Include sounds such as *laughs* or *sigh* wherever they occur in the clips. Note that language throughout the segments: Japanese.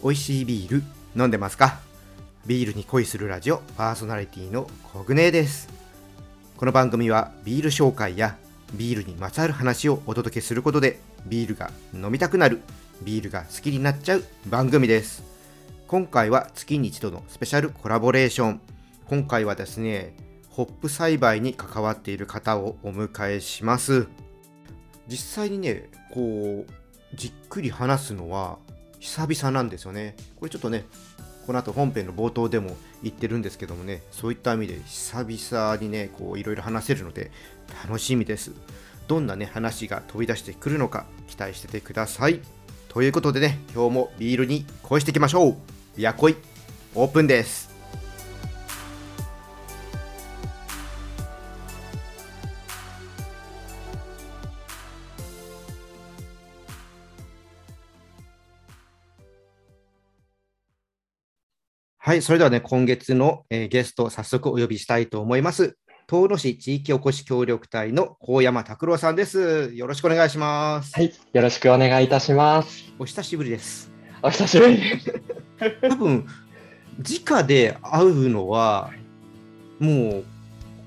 美味しいビール飲んでますか？ビールに恋するラジオパーソナリティのコグネです。この番組はビール紹介やビールにまつわる話をお届けすることでビールが飲みたくなるビールが好きになっちゃう番組です。今回は月に一度のスペシャルコラボレーション。今回はですねホップ栽培に関わっている方をお迎えします。実際にねこうじっくり話すのは久々なんですよね。これちょっとねこの後本編の冒頭でも言ってるんですけどもねそういった意味で久々にねこういろいろ話せるので楽しみです。どんなね話が飛び出してくるのか期待しててください。ということでね今日もビールに恋していきましょう。やこいオープンです。はい、それではね、今月の、えー、ゲスト、早速お呼びしたいと思います。遠野市地域おこし協力隊の高山拓郎さんです。よろしくお願いします。はい、よろしくお願いいたします。お久しぶりです。お久しぶり *laughs* 多分、直で会うのは、もう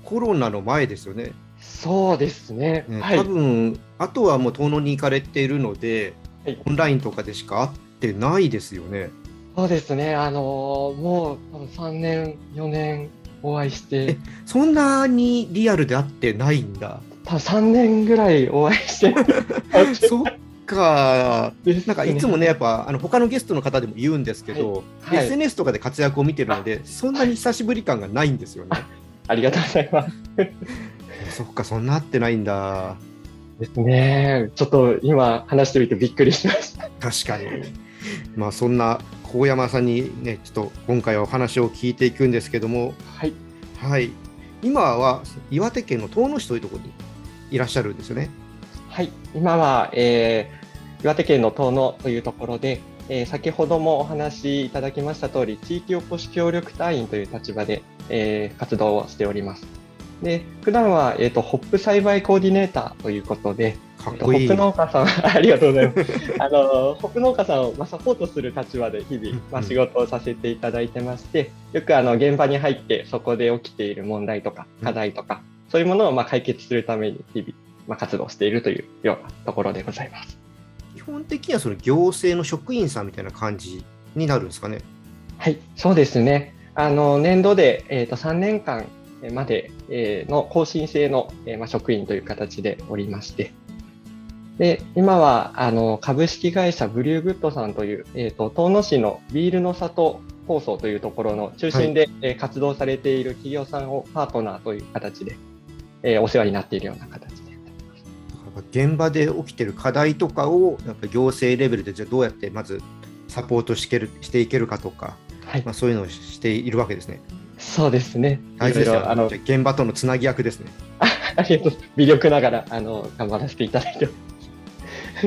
コロナの前ですよね。そうですね。ねはい、多分、あとはもう遠野に行かれているので、はい、オンラインとかでしか会ってないですよね。そうですね、あのー、もう多分3年、4年お会いして。そんなにリアルで会ってないんだ。多分3年ぐらいお会いして。*laughs* そっか、なんかいつもね、やっぱあの他のゲストの方でも言うんですけど、はいはい、SNS とかで活躍を見てるので、そんなに久しぶり感がないんですよね。ありがとうございます。*laughs* そっか、そんな会ってないんだ。ですね。ちょっと今話してみてびっくりしました。確かに。まあそんな高山さんにね、ちょっと今回はお話を聞いていくんですけども、はい。はい。今は岩手県の遠野市というところにいらっしゃるんですよね。はい。今は、えー、岩手県の遠野というところで、えー、先ほどもお話しいただきました通り、地域おこし協力隊員という立場で、えー、活動をしております。で、普段は、えっ、ー、と、ホップ栽培コーディネーターということで、かっこいい。ホップ農家さん、ありがとうございます。あの、ホップ農家さんを、まあ、サポートする立場で日々、まあ、仕事をさせていただいてまして、よくあの、現場に入ってそこで起きている問題とか、課題とか、そういうものをまあ解決するために日々、まあ、活動しているというようなところでございます。基本的にはその行政の職員さんみたいな感じになるんですかね？はい、そうですね。あの、年度で、えっ、ー、と、3年間までの更新制の職員という形でおりまして、で今はあの株式会社ブリューグッドさんという、えーと、遠野市のビールの里放送というところの中心で、はい、活動されている企業さんをパートナーという形で、えー、お世話になっているような形で現場で起きている課題とかをやっぱ行政レベルでじゃどうやってまずサポートしてしていけるかとか、はい、まあ、そういうのをしているわけですね。そうですね。大事ですあの現場とのつなぎ役ですね。*laughs* ありがとう。魅力ながらあの頑張らせていただいて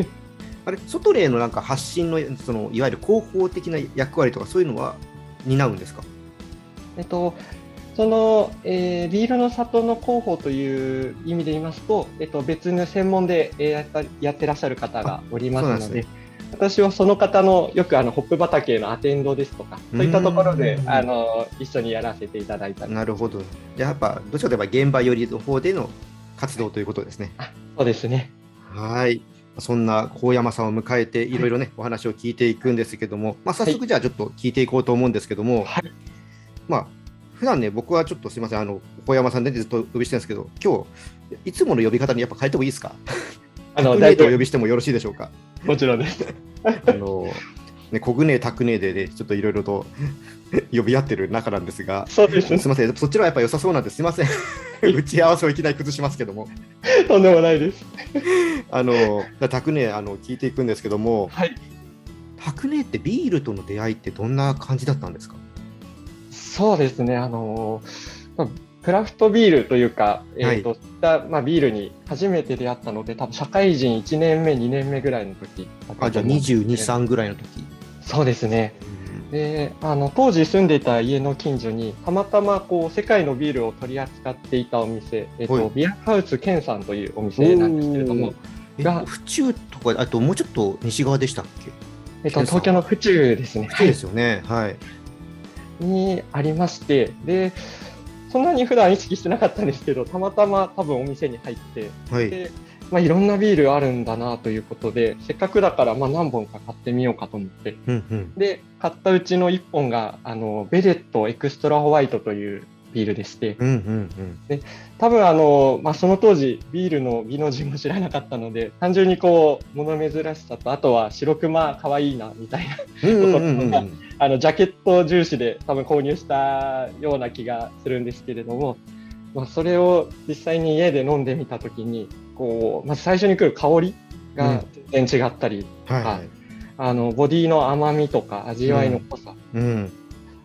*laughs* あれ、外例のなんか発信のそのいわゆる広報的な役割とかそういうのは担うんですか？えっと。その、えー、ビールの里の広報という意味で言いますと、えっと、別の専門で、えー、やったやってらっしゃる方がおりますので、私はその方のよくあのホップ畑のアテンドですとか、そういったところであの一緒にやらせていただいたなるほど。やっぱどちらかといえば現場寄りの方での活動ということですね。そうですね。はい。そんな高山さんを迎えていろいろね、はい、お話を聞いていくんですけども、まあ、早速じゃあちょっと聞いていこうと思うんですけども、はい、まあ普段ね僕はちょっとすみませんあの高山さんでずっと呼びしてるんですけど今日いつもの呼び方にやっぱ変えてもいいですか？あの *laughs* 大体お呼びしてもよろしいでしょうか？もちろんです。*laughs* あのね、コグネタクネでね、ちょっといろいろと *laughs* 呼び合ってる中なんですが、そうです、ね、すみません、そちらはやっぱ良さそうなんです、すみません、*laughs* 打ち合わせをいきなり崩しますけども。とんでもないです。*laughs* あの、タクネ、あの、聞いていくんですけども、はい。タクネってビールとの出会いってどんな感じだったんですか？そうですね、あの、クラフトビールというか、えーとはい、まあ、ビールに初めて出会ったので、多分社会人1年目、2年目ぐらいの時あじゃあ22、3ぐらいの時そうですね。であの当時住んでいた家の近所にたまたまこう世界のビールを取り扱っていたお店、えっと、ビアハウスケンさんというお店なんですけれどもが府中とかあともうちょっと西側でしたっけ？えっと、東京の府中ですね。府中ですよね。はい。にありまして、で、そんなに普段意識してなかったんですけど、たまたま多分お店に入って、はい。で、まあ、いろんなビールあるんだなということで、せっかくだから、まあ、何本か買ってみようかと思って、うんうん。で、買ったうちの1本が、あの、ベレットエクストラホワイトというビールでして、うんうんうん。多分あの、まあ、その当時、ビールの美の字も知らなかったので、単純にこう、物珍しさと、あとは白熊可愛いな、みたいな、うんうんうんうん。*laughs* あの、ジャケット重視で多分購入したような気がするんですけれども、まあ、それを実際に家で飲んでみたときに、こう、まず最初に来る香りが全然違ったり、はいはい。あの、ボディの甘みとか味わいの濃さ、うん。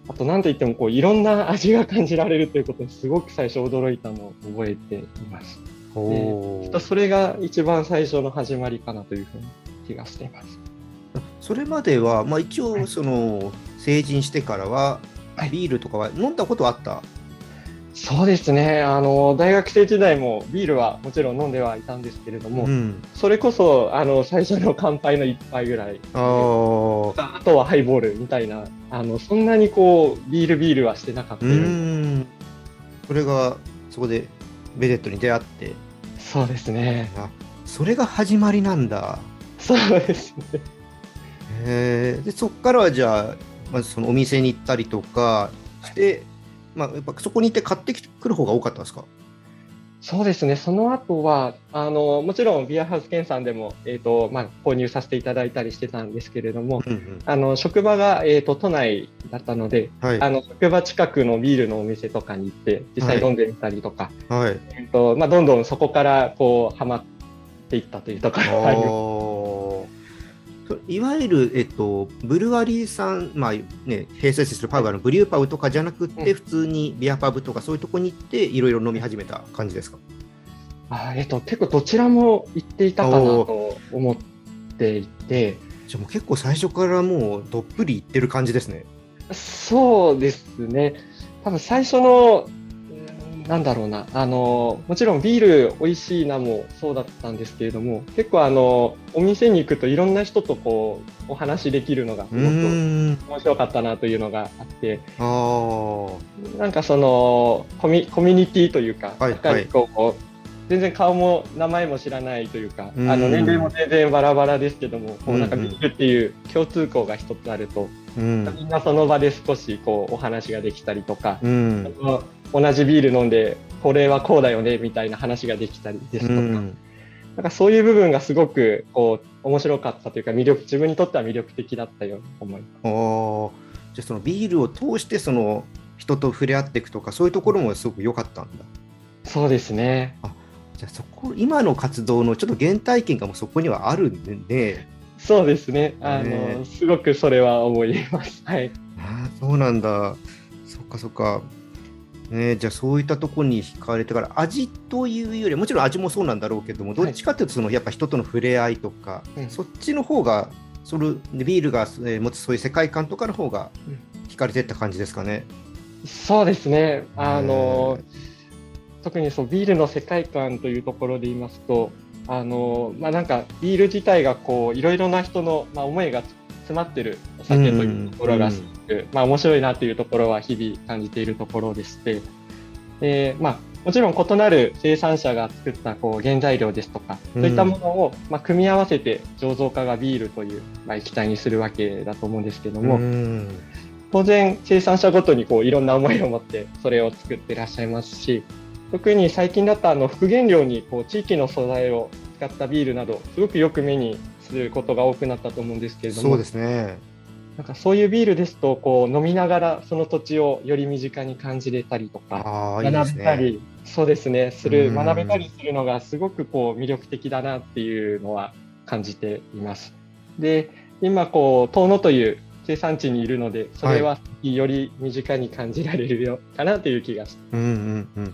あと何といってもこういろんな味が感じられるということにすごく最初驚いたのを覚えています。おーそれが一番最初の始まりかなというふうに気がしています。それまでは、まあ、一応その成人してからははいビールとかは飲んだことあった、そうですね。あの、大学生時代もビールはもちろん飲んではいたんですけれども、ん、それこそ、あの、最初の乾杯の一杯ぐらい。あとはハイボールみたいな、あの、そんなにこう、ビールビールはしてなかったうんそれがそこでベレットに出会ってそうですね。あそれが始まりなんだそうですね。へえでそっからはじゃあまずそのお店に行ったりとかして、まあ、やっぱそこに行って買ってくる方が多かったんですか？そうですね。その後は、あの、もちろんビアハウス券さんでも、えっ、と、まあ、購入させていただいたりしてたんですけれども、うんうん。あの、職場が、えっ、と、都内だったので、はい。あの、職場近くのビールのお店とかに行って、実際飲んでみたりとか、はい。えっと、まあ、どんどんそこから、こう、ハマっていったというところがあります。いわゆる、えっと、ブルワリーさん、まあね、併設するパブあのブリューパブとかじゃなくて、うん普通にビアパブとかそういうとこに行っていろいろ飲み始めた感じですか？あえっと、結構どちらも行っていたかなと思っていて、じゃあもう結構最初からもうどっぷり行ってる感じですね。そうですね。多分最初の、うんなんだろうな、あの、もちろんビール美味しいなもそうだったんですけれども、結構あの、お店に行くといろんな人とこう、お話できるのがすうごくーん。面白かったなというのがあって。なんかその、コミコミュニティというか、はいやっぱりこう、全然顔も名前も知らないというか、うんあの年齢も全然バラバラですけども、こうなんかビールっていう共通項が一つあると、うん。みんなその場で少しこうお話ができたりとか、うん。同じビール飲んで、これはこうだよねみたいな話ができたりですとか、うんなんかそういう部分がすごくこう面白かったというか魅力、自分にとっては魅力的だったように思います。あーじゃあそのビールを通してその人と触れ合っていくとかそういうところもすごく良かったんだ。そうですね。じゃあそこ今の活動のちょっと原体験がもうそこにはあるんで、そうですね。あねの、すごくそれは思います。*laughs* はい。ああそうなんだ。そっかそっか。ね、じゃあそういったところに惹かれてから味というよりもちろん味もそうなんだろうけどもどっちかというとそのやっぱ人との触れ合いとか、うんそっちの方がそのビールがえー持つそういう世界観とかの方が惹かれてった感じですかね。そうですね。あのへ、特にそうビールの世界観というところで言いますと、あの、まあ、なんかビール自体がこう、いろいろな人の、まあ、思いが詰まってるお酒というところがすごく、まあ、面白いなというところは日々感じているところでして、でまあ、もちろん異なる生産者が作ったこう原材料ですとか、そういったものを、まあ、組み合わせて醸造家がビールという、まあ、液体にするわけだと思うんですけども、うん。当然生産者ごとにこういろんな思いを持ってそれを作ってらっしゃいますし特に最近だとあの副原料にこう地域の素材を使ったビールなどすごくよく目にすることが多くなったと思うんですけれどもそうですね。なんかそういうビールですとこう飲みながらその土地をより身近に感じれたりとか学べたね。りそうですねするうん学べたりするのがすごくこう魅力的だなっていうのは感じています。で今こう遠野という生産地にいるのでそれはより身近に感じられるよかなという気がしうんうんうんまあ、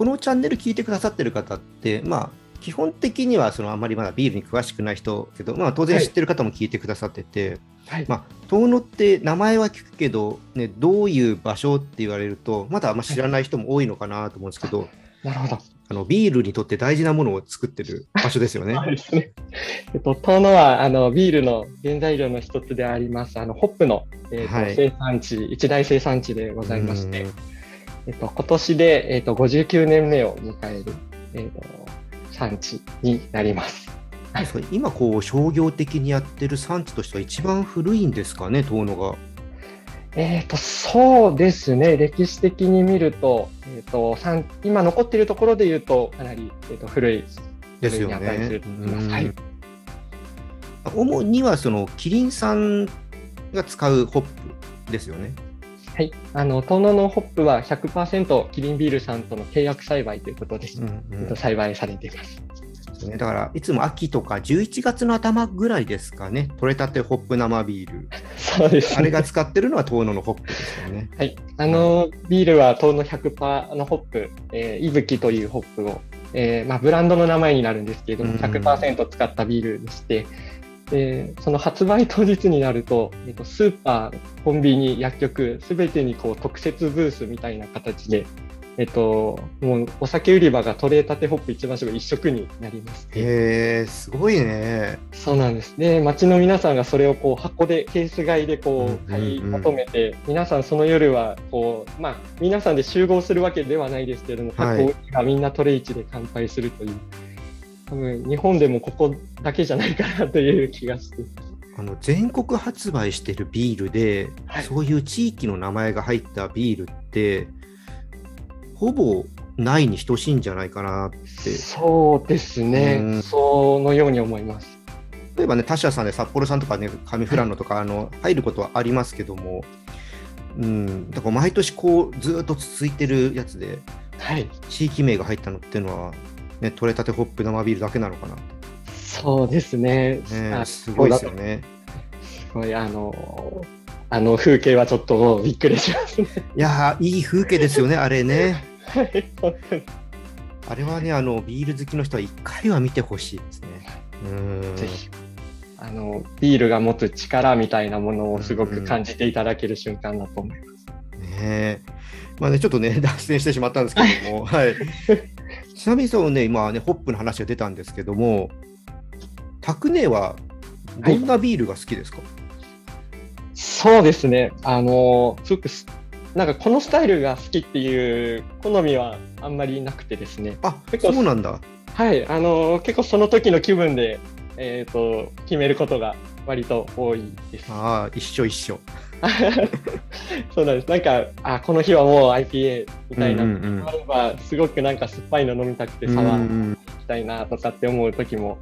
このチャンネル聞いてくださってる方って、まあ、基本的にはそのあんまりまだビールに詳しくない人けど、まあ、当然知ってる方も聞いてくださってて、はい。まあ、遠野って名前は聞くけど、ね、どういう場所って言われるとまだあんま知らない人も多いのかなと思うんですけど、なるほど。あのビールにとって大事なものを作ってる場所ですよね。*laughs* えっと、遠野はあのビールの原材料の一つであります、あのホップの、えっとはい。生産地、一大生産地でございましてうん、えっと、今年で、えっと、59年目を迎える、えっと、産地になります。そう今こう商業的にやってる産地としては一番古いんですかね、遠野が。えっと、そうですね、歴史的に見ると、えっと、産今残っているところで言うと、かなり、えっと、古いですよねはい。主にはそのキリンさんが使うホップですよね。はい。あの、遠野のホップは100%キリンビールさんとの契約栽培ということで、うんうんえっと栽培されています。だからいつも秋とか11月の頭ぐらいですかね、取れたてホップ生ビール。*laughs* そうです、ね。あれが使ってるのは遠野のホップですよね。はい。あの、ビールは遠野100%のホップ、えー、いぶきというホップを、えーまあ、ブランドの名前になるんですけれども、うん100%使ったビールでして、でその発売当日になると、えっと、スーパー、コンビニ、薬局、すべてにこう特設ブースみたいな形で、えっと、もうお酒売り場が取れたてホップ一番搾り一色になりまして、へえ、すごいね。そうなんです。で、街の皆さんがそれをこう箱で、ケース買いでこうんうんうんう買い求めて、皆さんその夜はこう、まあ、皆さんで集合するわけではないですけれども、はい箱がみんなトレイチで乾杯するという、多分日本でもここだけじゃないかなという気がして。あの全国発売してるビールで、はいそういう地域の名前が入ったビールって、ほぼないに等しいんじゃないかなって。そうですね、うんそのように思います。例えばね、他社さんで札幌さんとかね、上富良野とかあの入ることはありますけども、うん、だから毎年こうずーっと続いてるやつで、はい。地域名が入ったのっていうのは、ね、取れたてホップ生ビールだけなのかな。そうですね。ね、あすごいですよね。すごい、あの、あの風景はちょっとびっくりしますね。いやー、いい風景ですよね、*laughs* あれね。あれはね、あのビール好きの人は一回は見てほしいですね。うんぜひ、あの、ビールが持つ力みたいなものをすごく感じていただける瞬間だと思います。ねえまあね、ちょっとね、脱線してしまったんですけども、*laughs* はい。ちなみにそうね、今ね、ホップの話が出たんですけども、タクネはどんなビールが好きですか、そうですね。あの、すごくす、なんかこのスタイルが好きっていう好みはあんまりなくてですね。あ、結構そうなんだ。はい、あの、結構その時の気分で、えっ、と、決めることが割と多いです。ああ、一緒一緒。*laughs* そうなんです。なんか、あ、この日はもう IPA みたいなうんうんうんあれば、すごくなんか酸っぱいの飲みたくて、サワーうん行きたいなとかって思う時も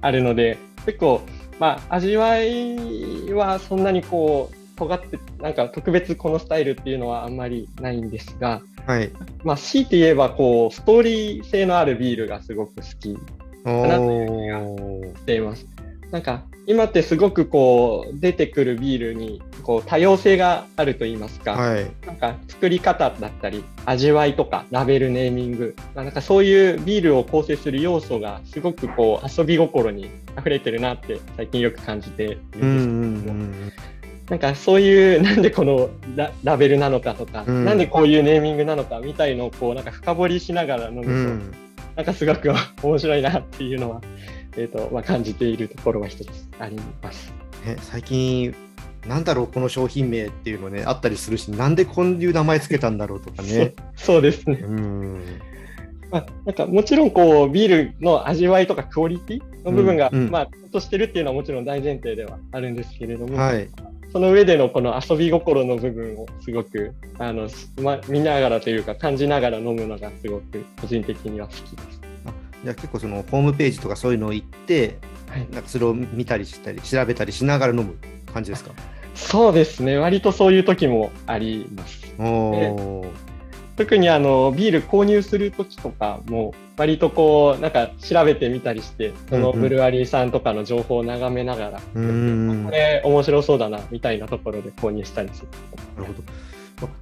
あるので、結構、まあ、味わいはそんなにこう、尖って、なんか特別このスタイルっていうのはあんまりないんですが、はい。まあ、強いて言えば、こう、ストーリー性のあるビールがすごく好きおなーしています。なんか今ってすごくこう出てくるビールにこう多様性があると言いますか、はい。なんか作り方だったり味わいとかラベルネーミング。なんかそういうビールを構成する要素がすごくこう遊び心に溢れてるなって最近よく感じているんですけども、うんうんうん。なんかそういうなんでこのララベルなのかとか、うん。なんでこういうネーミングなのかみたいのをこうなんか深掘りしながら飲むと、うん。なんかすごく面白いなっていうのは、えーとまあ、感じているところは一つあります。ね、最近、なんだろう、この商品名っていうのね、あったりするし、なんでこういう名前つけたんだろうとかね。*laughs* そそうですね。うん。まあ、なんかもちろんこうビールの味わいとかクオリティの部分が、うんうんまあ、としてるっていうのはもちろん大前提ではあるんですけれども、はい。その上でのこの遊び心の部分をすごくあの、ま、見ながらというか感じながら飲むのがすごく個人的には好きです。じゃあ結構そのホームページとかそういうのを行って、はい、なんかそれを見たりしたり、調べたりしながら飲む感じですか？そうですね。割とそういう時もあります。特にあのビール購入するときとかも割とこうなんか調べてみたりしてそのうんうん。ブルワリーさんとかの情報を眺めながら、うん。これ面白そうだなみたいなところで購入したりする。なるほど。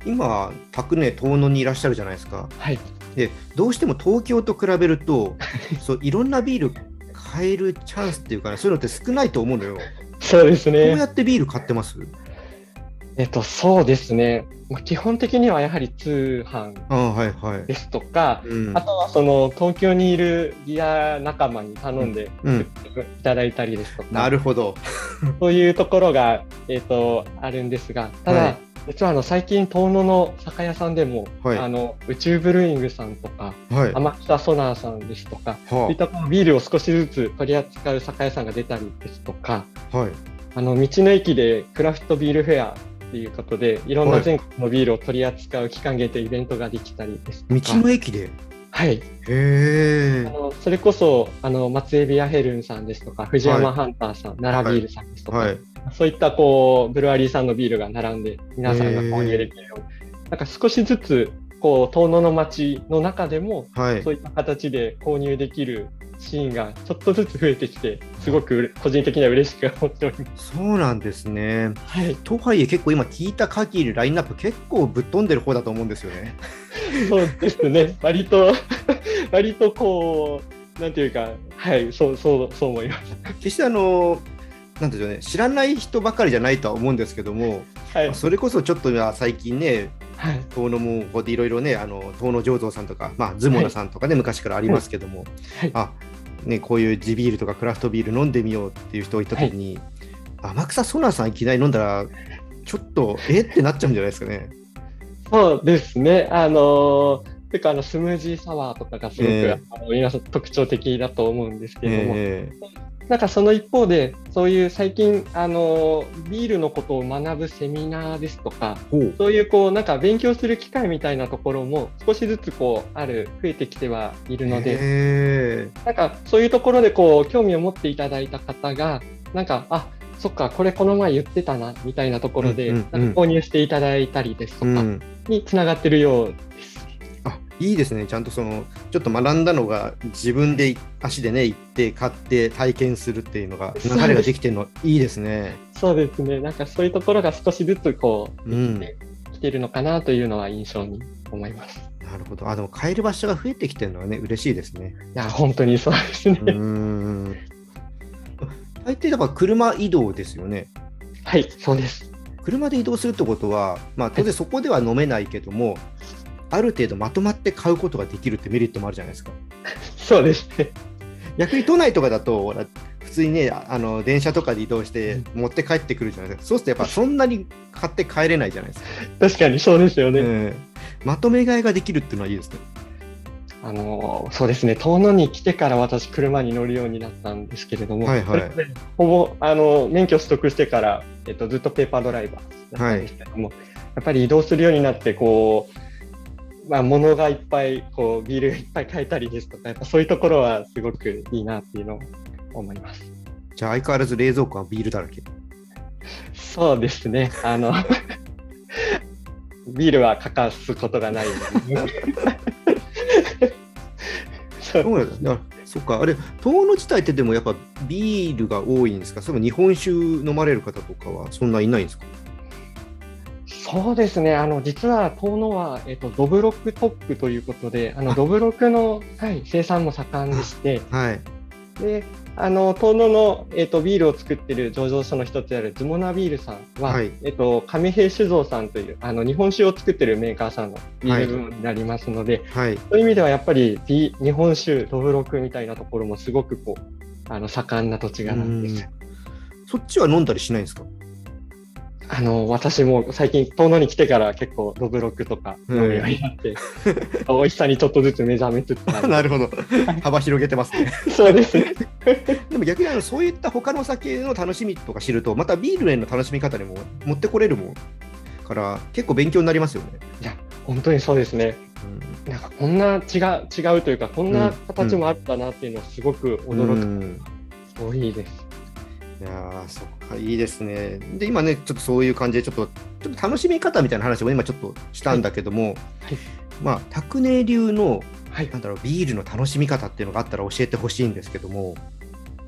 今、宅根遠野にいらっしゃるじゃないですか。はい、で、どうしても東京と比べると、そういろんなビール買えるチャンスっていうかね、そういうのって少ないと思うのよ。そうですどうやね。ってビール買ってます？えっと、そうですね。まあ、基本的にはやはり通販ああはいはいで。すとか、うんあとはその東京にいるギア仲間に頼んでいただいたりですとか、なるほど。そういうところが、えっとあるんですが、ただ、はい実はあの最近、遠野の酒屋さんでも、はいあの宇宙ブルーイングさんとか、はい。天草ソナーさんですとか、そういったビールを少しずつ取り扱う酒屋さんが出たりですとか、ははい。あの道の駅でクラフトビールフェアっていうことで、いろんはない全国のビールを取り扱う期間限定イベントができたりですと道か、の駅で？はい、へえ。あのそれこそあの松江ビアヘルンさんですとか、藤はい山ハンターさん、奈良ビールさんですとか、はい。そういったこうブルワリーさんのビールが並んで、皆さんが購入できるように、なんか少しずつこう遠野の町の中でも、はいそう。いった形で購入できるシーンがちょっとずつ増えてきて、すごく個人的には嬉しく思っております。そうなんですね。はい、とはいえ結構今聞いた限りラインナップ結構ぶっ飛んでる方だと思うんですよね。そうですね、割と、割とこう、なんていうか、はい、そう、そう、そう思います。決してあのなんでしょうね知らない人ばかりじゃないとは思うんですけども、はい、それこそちょっと今最近ねはい、遠野もこうやっていろいろねあの遠野醸造さんとか、まあ、ズモナさんとかね、昔からありますけども、はい。あね、こういう地ビールとかクラフトビール飲んでみようっていう人がいた時に、天草ソナーさんいきなり飲んだらちょっとえってなっちゃうんじゃないですかね。そうですね、あのー、てかあのスムージーサワーとかがすごく、ええあの皆さん特徴的だと思うんですけれども、えなんかその一方で、そういう最近、あのービールのことを学ぶセミナーですとか、そういうこうなんか勉強する機会みたいなところも少しずつこうある増えてきてはいるので、へなんかそういうところでこう興味を持っていただいた方が、なんか、あそっか、これこの前言ってたなみたいなところで、購入していただいたりですとかにつながってるようです。あいいですね、ちゃんとそのちょっと学んだのが自分で足でね行って買って体験するっていうのが流れができてるのいいですね。そうですね、なんかそういうところが少しずつこう、うん、できてるのかなというのは印象に思います。なるほど。あでも買える場所が増えてきてるのはね嬉しいですね。いや、本当にそうですね。うーん。大抵だから車移動ですよね。はい、そうです。車で移動するってことは、まあ、当然そこでは飲めないけども、ある程度まとまって買うことができるってメリットもあるじゃないですか。そうですね。逆に都内とかだと、ほら普通にね、ああの電車とかで移動して持って帰ってくるじゃないですか。そうするとやっぱそんなに買って帰れないじゃないですか。確かにそうですよね。ええまとめ買いができるっていうのはいいですね。あのそうですね、遠野に来てから私、車に乗るようになったんですけれども、はいはいほぼあの免許取得してから、えっと、ずっとペーパードライバーだったんですけれども、やっぱり移動するようになって、こう、まあ、物がいっぱい、こうビールいっぱい買えたりですとか、やっぱそういうところはすごくいいなっていうのを思います。じゃあ相変わらず冷蔵庫はビールだらけ。そうですね、あのビールは欠かすことがないので。そうそうなんだ。あそっか、あれ、遠野自体ってでもやっぱビールが多いんですか？それも日本酒飲まれる方とかはそんないないんですか？そうですね、あの実は遠野は、えっと、ドブロック特区ということで、あのドブロックの、はい、生産も盛んでして、*laughs* はい。であの遠野の、えっと、ビールを作っている醸造所の一つであるズモナビールさんは、はいえっと、上平酒造さんというあの日本酒を作っているメーカーさんのビール部門になりますので、はい。そういう意味ではやっぱりビ日本酒、ドブロックみたいなところもすごくこうあの盛んな土地柄なんですよ。そっちは飲んだりしないんですか？あの私も最近、遠野に来てから結構、ドブロックとか飲むようになって、*laughs* 美味しさにちょっとずつ目覚めつつある *laughs* なるほど。幅広げてますね。*laughs* そうですね。でも逆にあのそういった他の酒の楽しみとか知ると、またビールへの楽しみ方にも持ってこれるもんから、結構勉強になりますよね。いや、本当にそうですね。うんなんかこんな違う違うというか、こんな形もあったなっていうのはすごく驚く、うん多いです。いやーそっかいいですね。で今ねちょっとそういう感じでちょっとちょっと楽しみ方みたいな話を今ちょっとしたんだけども、はいまあ拓寧流のはいなんだろうビールの楽しみ方っていうのがあったら教えてほしいんですけども。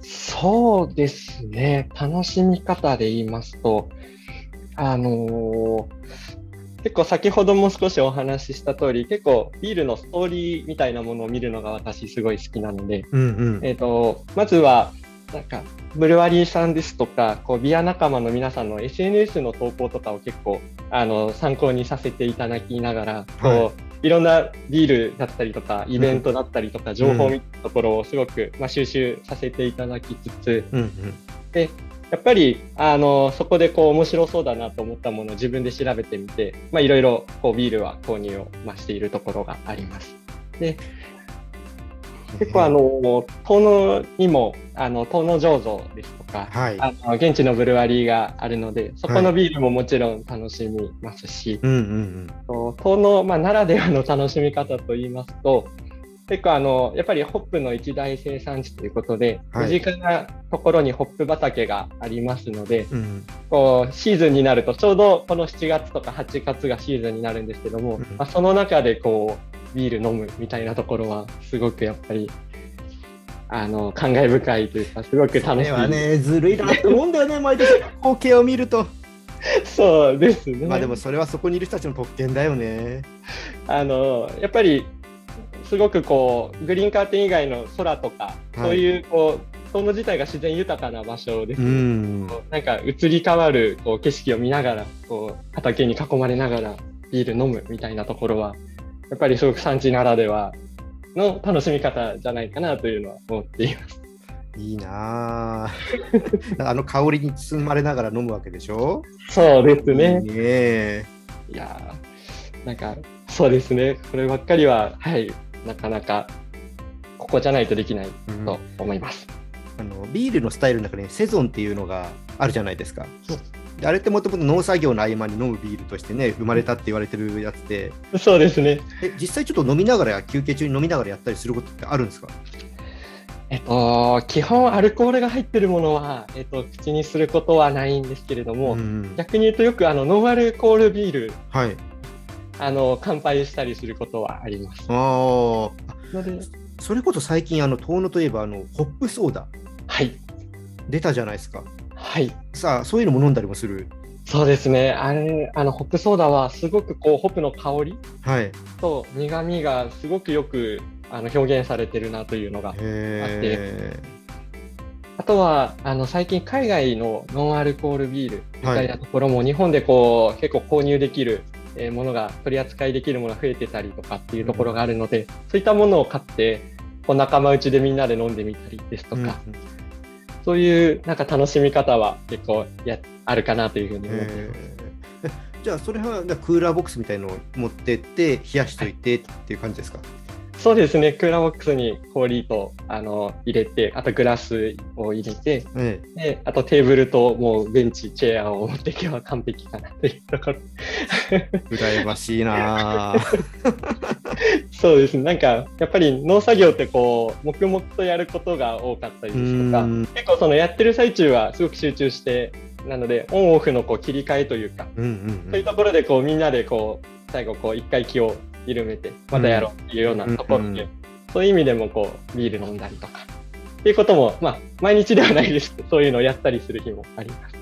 そうですね、楽しみ方で言いますと、あのー結構先ほども少しお話しした通り、結構ビールのストーリーみたいなものを見るのが私すごい好きなので、うんうんえっ、と、まずは、なんか、ブルワリーさんですとか、こう、ビア仲間の皆さんの SNS の投稿とかを結構、あの、参考にさせていただきながら、こう、はいいろんなビールだったりとか、イベントだったりとか、情報みたいなところをすごく、まあ、収集させていただきつつ、うんうん。で、やっぱり、あの、そこでこう、面白そうだなと思ったものを自分で調べてみて、まあ、いろいろ、こう、ビールは購入を、まあ、しているところがあります。で、結構あの、遠野にも、あの、遠野醸造ですとか、はい。あの現地のブルワリーがあるので、そこのビールももちろん楽しみますし、うんう遠野、まあ、ならではの楽しみ方といいますと、結構あの、やっぱりホップの一大生産地ということで、はい身近なところにホップ畑がありますので、うん。うんこうシーズンになると、ちょうどこの7月とか8月がシーズンになるんですけども、うんまあ、その中でこうビール飲むみたいなところは、すごくやっぱり、あの、感慨深いというか、すごくこ楽しい。れはね、ずるいなって思うんだよね、毎年光景を見ると。*laughs* そうですね。まあでもそれはそこにいる人たちの特権だよね。あのやっぱりすごくこうグリーンカーテン以外の空とか、はいそういうこう遠野自体が自然豊かな場所です、ん。こうなんか移り変わるこう景色を見ながらこう畑に囲まれながらビール飲むみたいなところはやっぱりすごく産地ならではの楽しみ方じゃないかなというのは思っています。いいなあ *laughs* あの香りに包まれながら飲むわけでしょ？そうですね。いいねいやーなんかそうですね。こればっかりははいなかなかここじゃないとできないうんと思います。あのビールのスタイルの中にセゾンっていうのがあるじゃないですかそう。であれってもともと農作業の合間に飲むビールとしてね、生まれたって言われてるやつで、そうですね。え実際ちょっと飲みながらや休憩中に飲みながらやったりすることってあるんですか？えっと、基本アルコールが入ってるものは、えっと、口にすることはないんですけれども、ん逆に言うとよくあのノンアルコールビール、はい。あの乾杯したりすることはあります。あそれこそ最近、あの遠野といえばあのホップソーダはい、出たじゃないですか。はい、さあ、そういうのも飲んだりもする？そうですね。あれ、あのホップソーダはすごくこうホップの香りはい。と苦味がすごくよくあの表現されてるなというのが。へあとはあの最近海外のノンアルコールビールみたいはなところも日本でこう結構購入できるえーものが取り扱いできるものが増えてたりとかっていうところがあるので、そういったものを買ってこう仲間内でみんなで飲んでみたりですとえ。か、そういうなんか楽しみ方は結構やあるかなというふうに思ってます。じゃあ、それはクーラーボックスみたいのを持ってって、冷やしといてっていう感じですか？そうですね、クーラーボックスに氷とあの入れて、あとグラスを入れて、えであとテーブルともうベンチ、チェアを持っていけば完璧かなというところ。え、羨ましいなあ。*laughs* そうです。ね、なんかやっぱり農作業ってこう黙々とやることが多かったりですとか、うん。結構そのやってる最中はすごく集中して、なのでオンオフのこう切り替えというか、うんうん。そういうところでこうみんなでこう最後こう一回気を緩めてまたやろうっていうようなところで、うんうんそういう意味でもこうビール飲んだりとかっていうこともまあ毎日ではないですけどそういうのをやったりする日もあります。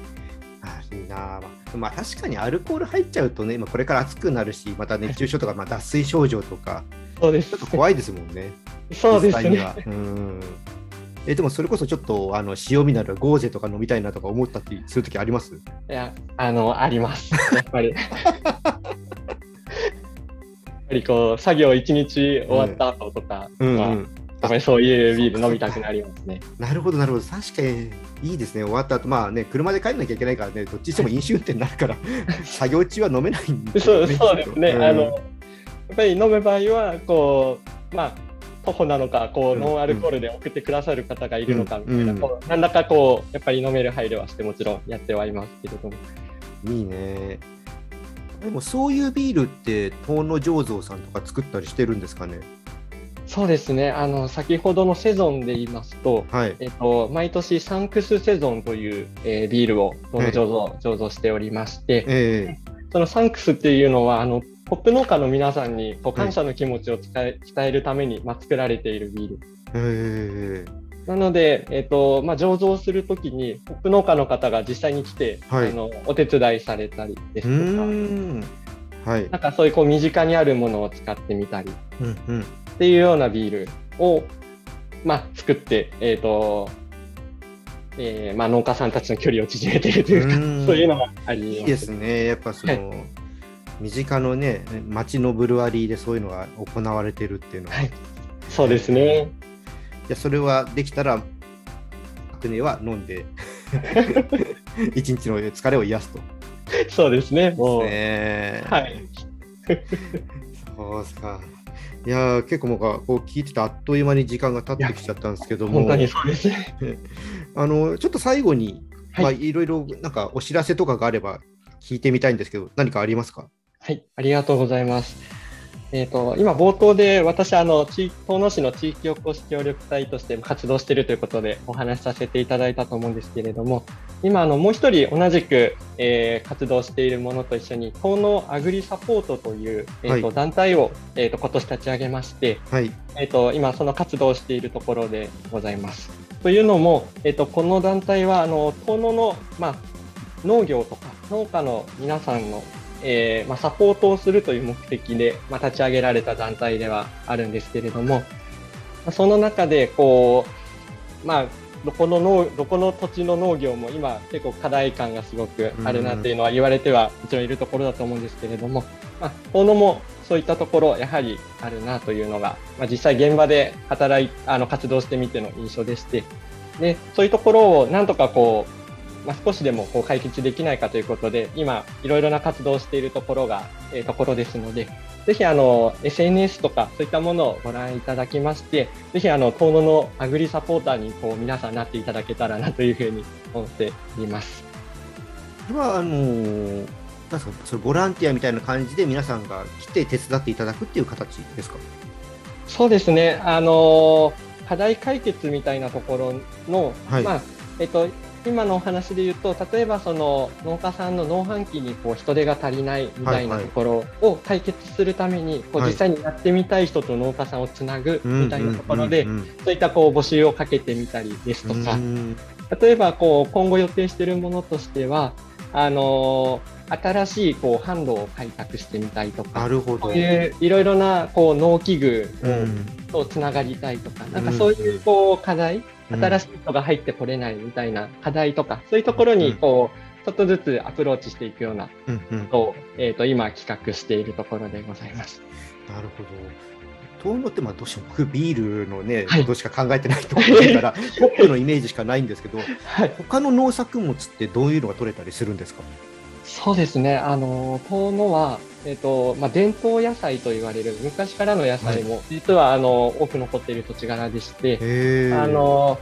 あいいなあまあ、まあ確かにアルコール入っちゃうとね、今これから暑くなるし、また熱中症とか、まあ、脱水症状とか、そうですちょっと怖いですもんね。そうですね。うんえでもそれこそちょっとあの塩味ならゴーゼとか飲みたいなとか思ったりするときあります？いやあのあります。やっぱり。*laughs* やっぱりこう作業一日終わった後とかうん、は、うんやっぱりそういうビール飲みたくなりますね。なるほど、なるほど。確かにいいですね。終わった後、まあね、車で帰んなきゃいけないからね、どっちにしても飲酒運転になるから、作業中は飲めないんで *laughs* そうそうですね、うんあのやっぱり飲む場合はこう、まあ、徒歩なのかこう、うんノンアルコールで送ってくださる方がいるのかみたいな、うんこう何らかこうやっぱり飲める配慮はしてもちろんやってはいますけれども。いいね。でもそういうビールって、遠野醸造さんとか作ったりしてるんですかね？そうですね。あの先ほどのセゾンで言いますと、はい。えっと、毎年サンクスセゾンという、えービールをどんどん醸造,、醸造しておりましてえそのサンクスっていうのはあのホップ農家の皆さんにこう感謝の気持ちを伝え伝えるために、まあ、作られているビール。ええなので、えっとまあ、醸造するときに、ホップ農家の方が実際に来て、はいあのお手伝いされたりでうすとか。はい。なんかそういうこう身近にあるものを使ってみたりうんうん。っていうようなビールを、まあ、作って、えっとえーまあ、農家さんたちの距離を縮めているというか、うんそういうのがあります。いいですね。やっぱその、身近のね、町のブルワリーでそういうのが行われてるっていうのは、はいい、そうですね。やそれはできたら、アクネは飲んで、*laughs* 一日の疲れを癒すと。そうですね。もう、ねはい。そうですか。いやー結構もうこう聞いててあっという間に時間が経ってきちゃったんですけども、本当にそうですね。*laughs* あのちょっと最後に、はいまあ、いろいろなんかお知らせとかがあれば聞いてみたいんですけど、何かありますか？はい、ありがとうございます。えっ、と、今冒頭で私、あの、地遠野市の地域おこし協力隊として活動しているということでお話しさせていただいたと思うんですけれども、今、あの、もう一人同じく、えー活動しているものと一緒に、遠野アグリサポートという、えーとはい団体を、えーと今年立ち上げまして、はい。えっ、と、今その活動をしているところでございます。というのも、えっ、と、この団体は、あの、遠野の、まあ、農業とか農家の皆さんの、えーまあ、サポートをするという目的で、まあ、立ち上げられた団体ではあるんですけれども、まあその中で、こう、まあ、どこの農、どこの土地の農業も今結構課題感がすごくあるなっていうのは言われてはもちろんいるところだと思うんですけれども、まあ、遠野もそういったところやはりあるなというのが、まあ、実際現場で働い、あの、活動してみての印象でして、で、そういうところをなんとかこう、まあ、少しでもこう解決できないかということで、今、いろいろな活動をしているところが、えーところですので、ぜひあの、SNS とかそういったものをご覧いただきまして、ぜひあの、遠野のアグリサポーターにこう皆さんなっていただけたらなというふうに思っています。は、あのーなんか、それボランティアみたいな感じで皆さんが来て手伝っていただくっていう形ですか？そうですね、あの課題解決みたいなところの、はい。まあえっと、今のお話で言うと、例えばその農家さんの農飯器にこう人手が足りないみたいなところを解決するために、こうはい。実際にやってみたい人と農家さんをつなぐみたいなところでそういったこう募集をかけてみたりですとうんか。う、ん。例えばこう今後予定しているものとしては、あの新しいこう販路を開拓してみたいとか、なるほど。いういろいろなこう農機具をうん。とつながりたいとか、なんかそういうこう課題、うん新しい人が入ってこれないみたいな課題とか、そういうところにこう、ちょっとずつアプローチしていくようなことを、えっ、と、今企画しているところでございます。なるほど。遠野ってまあどうしても僕ビールのね、はいことしか考えてないと思うから、*laughs* ホップのイメージしかないんですけど、*laughs* はい。他の農作物ってどういうのが取れたりするんですか？そうですね。あの、遠野は、えっ、と、まあ、伝統野菜と言われる昔からの野菜も、実は、あの、多く残っている土地柄でして。あの、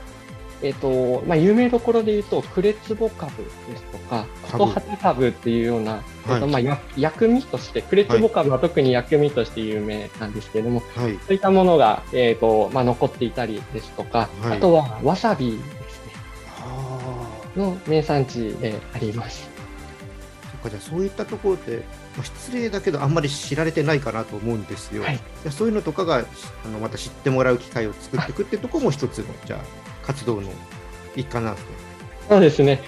えっ、と、まあ、有名どころで言うと、クレツボカブですとか、カトハテカブっていうような、えっとはいまあ、や薬味として、クレツボカブは特に薬味として有名なんですけれども、はい。そういったものが、えっ、と、まあ、残っていたりですとか、はいあとはわさびですね、あの名産地であります。あ。そっかじゃあそういったところで、まあ、失礼だけどあんまり知られてないかなと思うんですよ。はいそういうのとかがあのまた知ってもらう機会を作っていくってところも一つのじゃあ活動の一環なんですね。そうですね。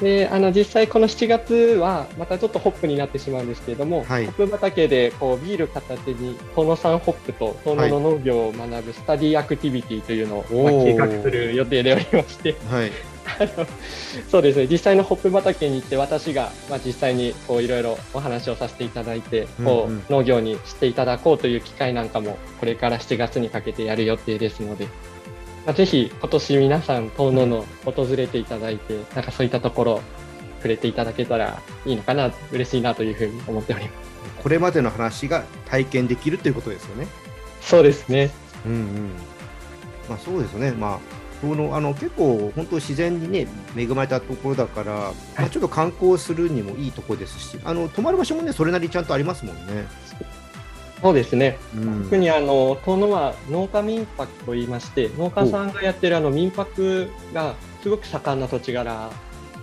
で、あの、実際この7月は、またちょっとホップになってしまうんですけれども、はいホップ畑で、こう、ビール片手に、遠野産ホップと遠野の農業を学ぶスタディアクティビティというのを、計画する予定でおりまして、はい。*laughs* そうですね、実際のホップ畑に行って、私が、まあ、実際にこういろいろお話をさせていただいて、こううんうん農業にしていただこうという機会なんかも、これから7月にかけてやる予定ですので、まあ、ぜひ今年皆さん、遠野の訪れていただいて、なんかそういったところ、触れていただけたらいいのかな、嬉しいなというふうに思っております。これまでの話が体験できるということですよね。そうですね。うんうん。まあそうですよね。まあそのあの結構本当自然にね恵まれたところだから、まあ、ちょっと観光するにもいいところですし、あの泊まる場所もねそれなりにちゃんとありますもんね。そうですね。うん特にあの遠野は農家民泊と言いまして農家さんがやってるあの民泊がすごく盛んな土地柄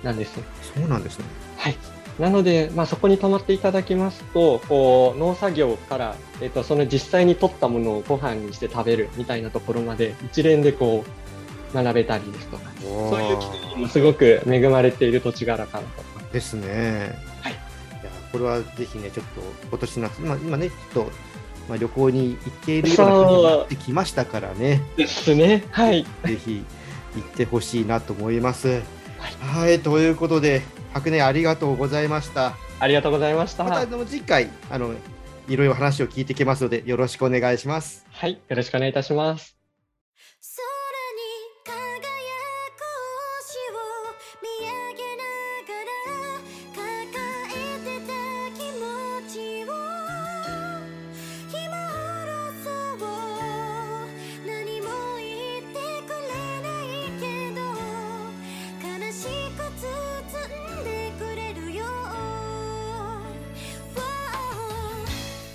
なんです。そうなんですね。はい。なので、まあ、そこに泊まっていただきますと、こう、農作業から、えっ、と、その実際に取ったものをご飯にして食べるみたいなところまで、一連でこう、学べたりですとか、そういう機会にもすごく恵まれている土地柄かなと。ですね。はいいやこれはぜひねちょっと今年夏、まあ、今ねちょっと、まあ、旅行に行けるような感じになってきましたからね。ですね。はい。ぜひ行ってほしいなと思います。はい、はい、ということで白年ありがとうございました。ありがとうございました。また次回あのいろいろ話を聞いてきますのでよろしくお願いします。はい、よろしくお願いいたします。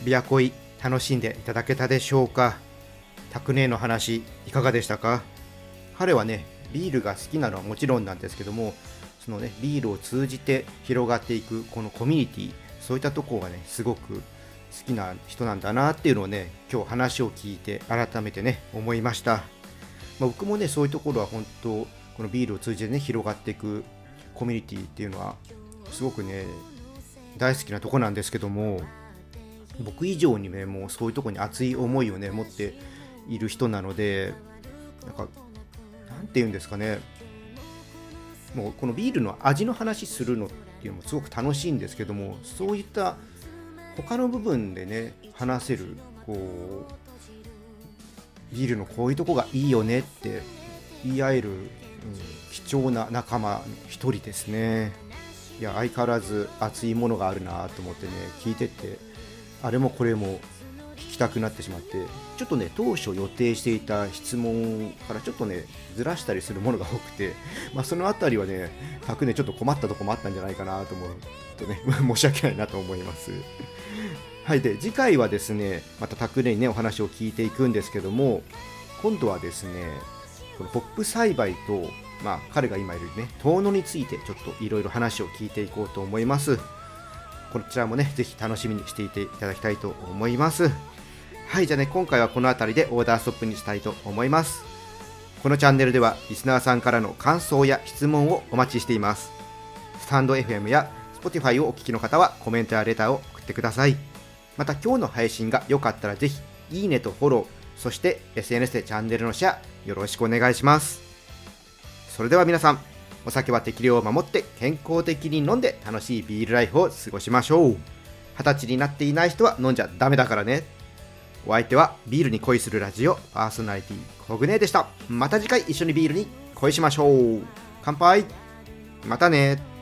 琵琶湖い楽しんでいただけたでしょうか？拓姉の話いかがでしたか？彼はねビールが好きなのはもちろんなんですけどもそのねビールを通じて広がっていくこのコミュニティそういったところがねすごく好きな人なんだなっていうのをね今日話を聞いて改めてね思いました、まあ、僕もねそういうところは本当このビールを通じてね広がっていくコミュニティっていうのはすごくね大好きなとこなんですけども僕以上にねもうそういうとこに熱い思いをね持っている人なのでなんかなんて言うんですかね。もうこのビールの味の話するのっていうのもすごく楽しいんですけどもそういった他の部分でね話せるこうビールのこういうとこがいいよねって言い合える、うん、貴重な仲間一人ですね。いや相変わらず熱いものがあるなと思ってね聞いててあれもこれも聞きたくなってしまってちょっとね当初予定していた質問からちょっとねずらしたりするものが多くて、*laughs* まあ、その辺りはね100ねちょっと困ったとこもあったんじゃないかなと思うとね *laughs* 申し訳ないなと思います。*laughs* はいで次回はですねまた拓ねにねお話を聞いていくんですけども今度はですねこのホップ栽培とまあ彼が今いるね遠野についてちょっといろいろ話を聞いていこうと思います。こちらもね、ぜひ楽しみにしていていただきたいと思います。はい、じゃあね、今回はこの辺りでオーダーストップにしたいと思います。このチャンネルでは、リスナーさんからの感想や質問をお待ちしています。スタンド FM や Spotify をお聞きの方はコメントやレターを送ってください。また今日の配信が良かったらぜひ、いいねとフォロー、そして SNS でチャンネルのシェア、よろしくお願いします。それでは皆さん、お酒は適量を守って健康的に飲んで楽しいビールライフを過ごしましょう。二十歳になっていない人は飲んじゃダメだからね。お相手はビールに恋するラジオパーソナリティコグネでした。また次回一緒にビールに恋しましょう。乾杯。またね。